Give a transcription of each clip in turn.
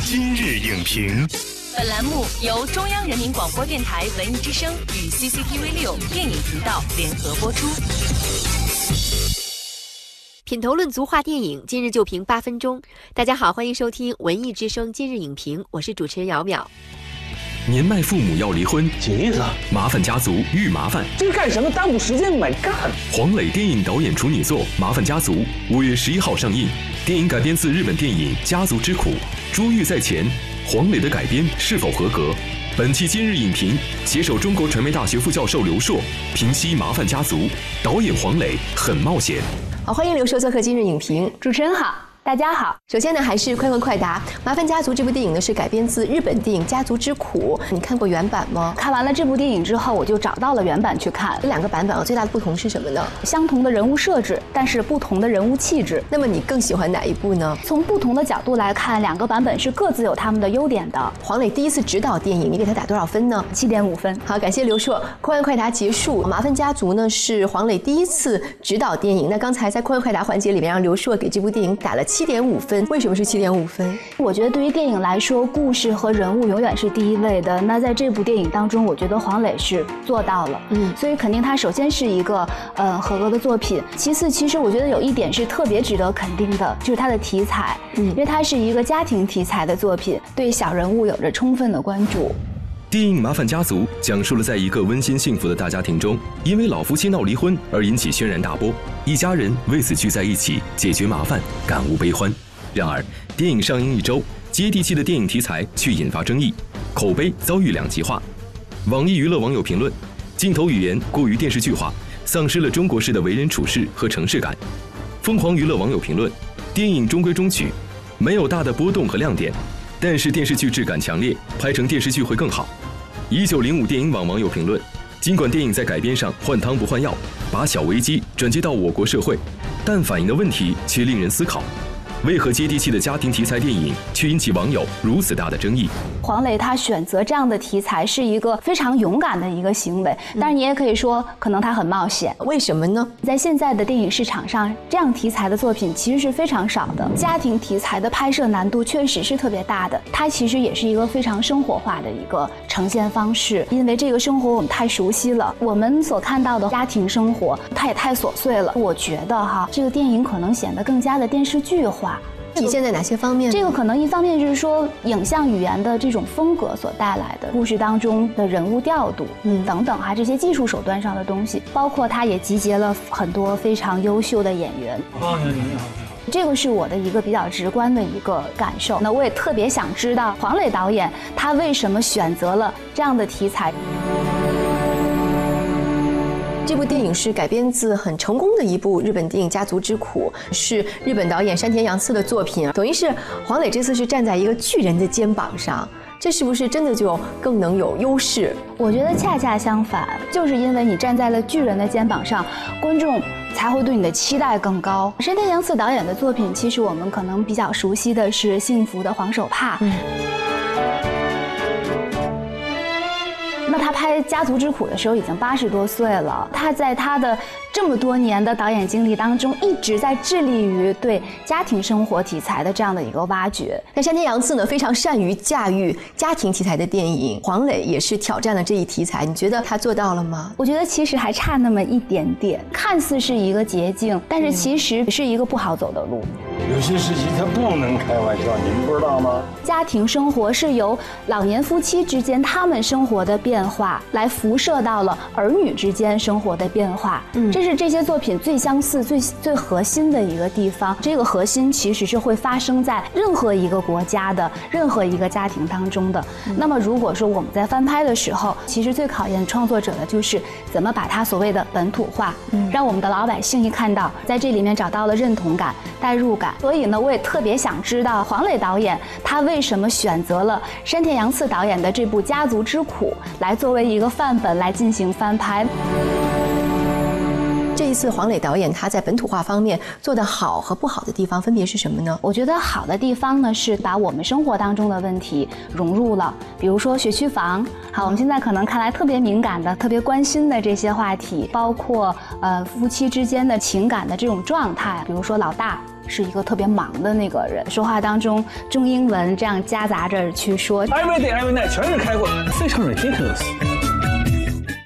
今日影评，本栏目由中央人民广播电台文艺之声与 CCTV 六电影频道联合播出。品头论足话电影，今日就评八分钟。大家好，欢迎收听文艺之声今日影评，我是主持人姚淼。年迈父母要离婚，几意思，麻烦家族遇麻烦。这是干什么？耽误时间买干。黄磊电影导演处女作《麻烦家族》五月十一号上映。电影改编自日本电影《家族之苦》，珠玉在前，黄磊的改编是否合格？本期今日影评，携手中国传媒大学副教授刘硕评析《麻烦家族》，导演黄磊很冒险。好，欢迎刘硕做客今日影评。主持人好。大家好，首先呢，还是快问快答。《麻烦家族》这部电影呢，是改编自日本电影《家族之苦》。你看过原版吗？看完了这部电影之后，我就找到了原版去看。这两个版本啊，最大的不同是什么呢？相同的人物设置，但是不同的人物气质。那么你更喜欢哪一部呢？从不同的角度来看，两个版本是各自有他们的优点的。黄磊第一次执导电影，你给他打多少分呢？七点五分。好，感谢刘硕。快问快答结束。《麻烦家族》呢是黄磊第一次执导电影。那刚才在快问快答环节里面，让刘硕给这部电影打了七点五分。为为什么是七点五分？我觉得对于电影来说，故事和人物永远是第一位的。那在这部电影当中，我觉得黄磊是做到了，嗯，所以肯定他首先是一个呃合格的作品。其次，其实我觉得有一点是特别值得肯定的，就是它的题材，嗯，因为它是一个家庭题材的作品，对小人物有着充分的关注。电影《麻烦家族》讲述了在一个温馨幸福的大家庭中，因为老夫妻闹离婚而引起轩然大波，一家人为此聚在一起解决麻烦，感悟悲欢。然而，电影上映一周，接地气的电影题材却引发争议，口碑遭遇两极化。网易娱乐网友评论：镜头语言过于电视剧化，丧失了中国式的为人处事和城市感。疯狂娱乐网友评论：电影中规中矩，没有大的波动和亮点，但是电视剧质感强烈，拍成电视剧会更好。一九零五电影网网友评论：尽管电影在改编上换汤不换药，把小危机转接到我国社会，但反映的问题却令人思考。为何接地气的家庭题材电影却引起网友如此大的争议？黄磊他选择这样的题材是一个非常勇敢的一个行为，但是你也可以说，可能他很冒险。为什么呢？在现在的电影市场上，这样题材的作品其实是非常少的。家庭题材的拍摄难度确实是特别大的，它其实也是一个非常生活化的一个呈现方式。因为这个生活我们太熟悉了，我们所看到的家庭生活，它也太琐碎了。我觉得哈，这个电影可能显得更加的电视剧化。体现在哪些方面？这个可能一方面就是说影像语言的这种风格所带来的故事当中的人物调度，嗯，等等哈，这些技术手段上的东西，包括它也集结了很多非常优秀的演员。啊，你好，这个是我的一个比较直观的一个感受。那我也特别想知道黄磊导演他为什么选择了这样的题材。这部电影是改编自很成功的一部日本电影《家族之苦》，是日本导演山田洋次的作品。等于是黄磊这次是站在一个巨人的肩膀上，这是不是真的就更能有优势？我觉得恰恰相反，就是因为你站在了巨人的肩膀上，观众才会对你的期待更高。山田洋次导演的作品，其实我们可能比较熟悉的是《幸福的黄手帕》。那他拍《家族之苦》的时候已经八十多岁了，他在他的。这么多年的导演经历当中，一直在致力于对家庭生活题材的这样的一个挖掘。那山田洋次呢，非常善于驾驭家庭题材的电影。黄磊也是挑战了这一题材，你觉得他做到了吗？我觉得其实还差那么一点点。看似是一个捷径，但是其实是一个不好走的路。有些事情他不能开玩笑，你们不知道吗？家庭生活是由老年夫妻之间他们生活的变化，来辐射到了儿女之间生活的变化。嗯，这是。是这些作品最相似、最最核心的一个地方。这个核心其实是会发生在任何一个国家的任何一个家庭当中的。那么，如果说我们在翻拍的时候，其实最考验创作者的就是怎么把它所谓的本土化，让我们的老百姓一看到，在这里面找到了认同感、代入感。所以呢，我也特别想知道黄磊导演他为什么选择了山田洋次导演的这部《家族之苦》来作为一个范本来进行翻拍。这一次，黄磊导演他在本土化方面做的好和不好的地方分别是什么呢？我觉得好的地方呢是把我们生活当中的问题融入了，比如说学区房，好，我们现在可能看来特别敏感的、特别关心的这些话题，包括呃夫妻之间的情感的这种状态，比如说老大。是一个特别忙的那个人，说话当中中英文这样夹杂着去说。Every day, every night，全是开过，非常 ridiculous。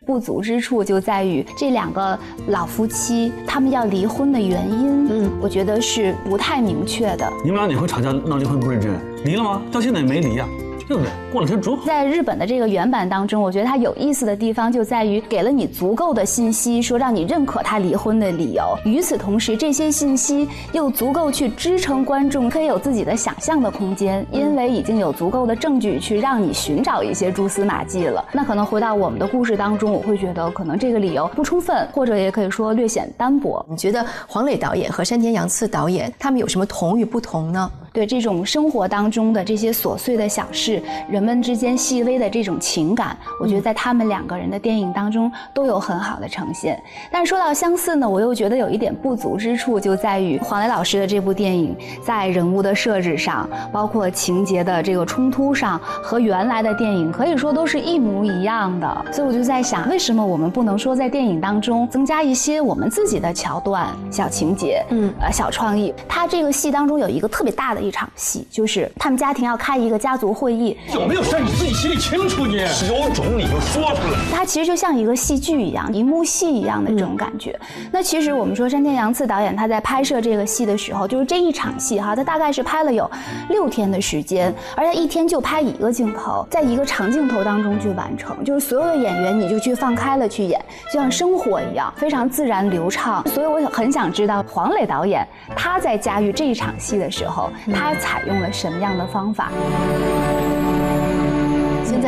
不足之处就在于这两个老夫妻他们要离婚的原因，嗯，我觉得是不太明确的。你们俩哪回吵架闹离婚不认真？离了吗？到现在也没离呀。对不对？过两天准好。在日本的这个原版当中，我觉得它有意思的地方就在于给了你足够的信息，说让你认可他离婚的理由。与此同时，这些信息又足够去支撑观众可以有自己的想象的空间，因为已经有足够的证据去让你寻找一些蛛丝马迹了。那可能回到我们的故事当中，我会觉得可能这个理由不充分，或者也可以说略显单薄。你觉得黄磊导演和山田洋次导演他们有什么同与不同呢？对这种生活当中的这些琐碎的小事，人们之间细微的这种情感，我觉得在他们两个人的电影当中都有很好的呈现。但是说到相似呢，我又觉得有一点不足之处，就在于黄磊老师的这部电影在人物的设置上，包括情节的这个冲突上，和原来的电影可以说都是一模一样的。所以我就在想，为什么我们不能说在电影当中增加一些我们自己的桥段、小情节，嗯，呃，小创意？他这个戏当中有一个特别大的。一场戏，就是他们家庭要开一个家族会议，有没有事你自己心里清楚你？有种你就说出来。它其实就像一个戏剧一样，一幕戏一样的这种感觉。那其实我们说山田洋次导演他在拍摄这个戏的时候，就是这一场戏哈，他大概是拍了有六天的时间，而且一天就拍一个镜头，在一个长镜头当中去完成，就是所有的演员你就去放开了去演，就像生活一样，非常自然流畅。所以我很想知道黄磊导演他在驾驭这一场戏的时候。他采用了什么样的方法？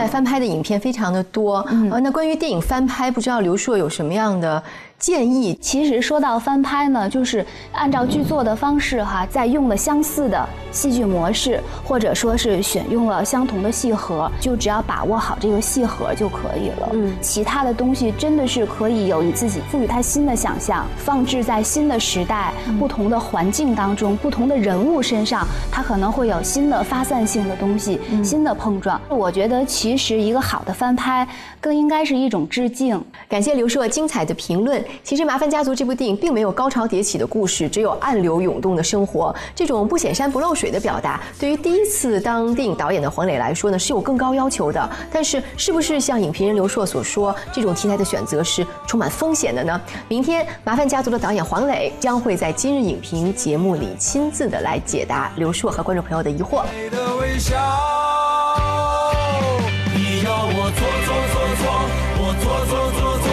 现在翻拍的影片非常的多，呃，那关于电影翻拍，不知道刘硕有什么样的？建议其实说到翻拍呢，就是按照剧作的方式哈，在用了相似的戏剧模式，或者说是选用了相同的戏盒，就只要把握好这个戏盒就可以了。嗯，其他的东西真的是可以有你自己赋予它新的想象，放置在新的时代、不同的环境当中、不同的人物身上，它可能会有新的发散性的东西、新的碰撞。我觉得其实一个好的翻拍，更应该是一种致敬。感谢刘硕精彩的评论。其实《麻烦家族》这部电影并没有高潮迭起的故事，只有暗流涌动的生活。这种不显山不漏水的表达，对于第一次当电影导演的黄磊来说呢，是有更高要求的。但是，是不是像影评人刘硕所说，这种题材的选择是充满风险的呢？明天，《麻烦家族》的导演黄磊将会在今日影评节目里亲自的来解答刘硕和观众朋友的疑惑。做做做做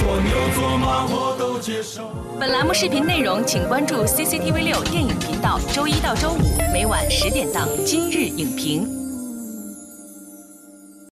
做牛做马我都接受本栏目视频内容，请关注 CCTV 六电影频道，周一到周五每晚十点档《今日影评》。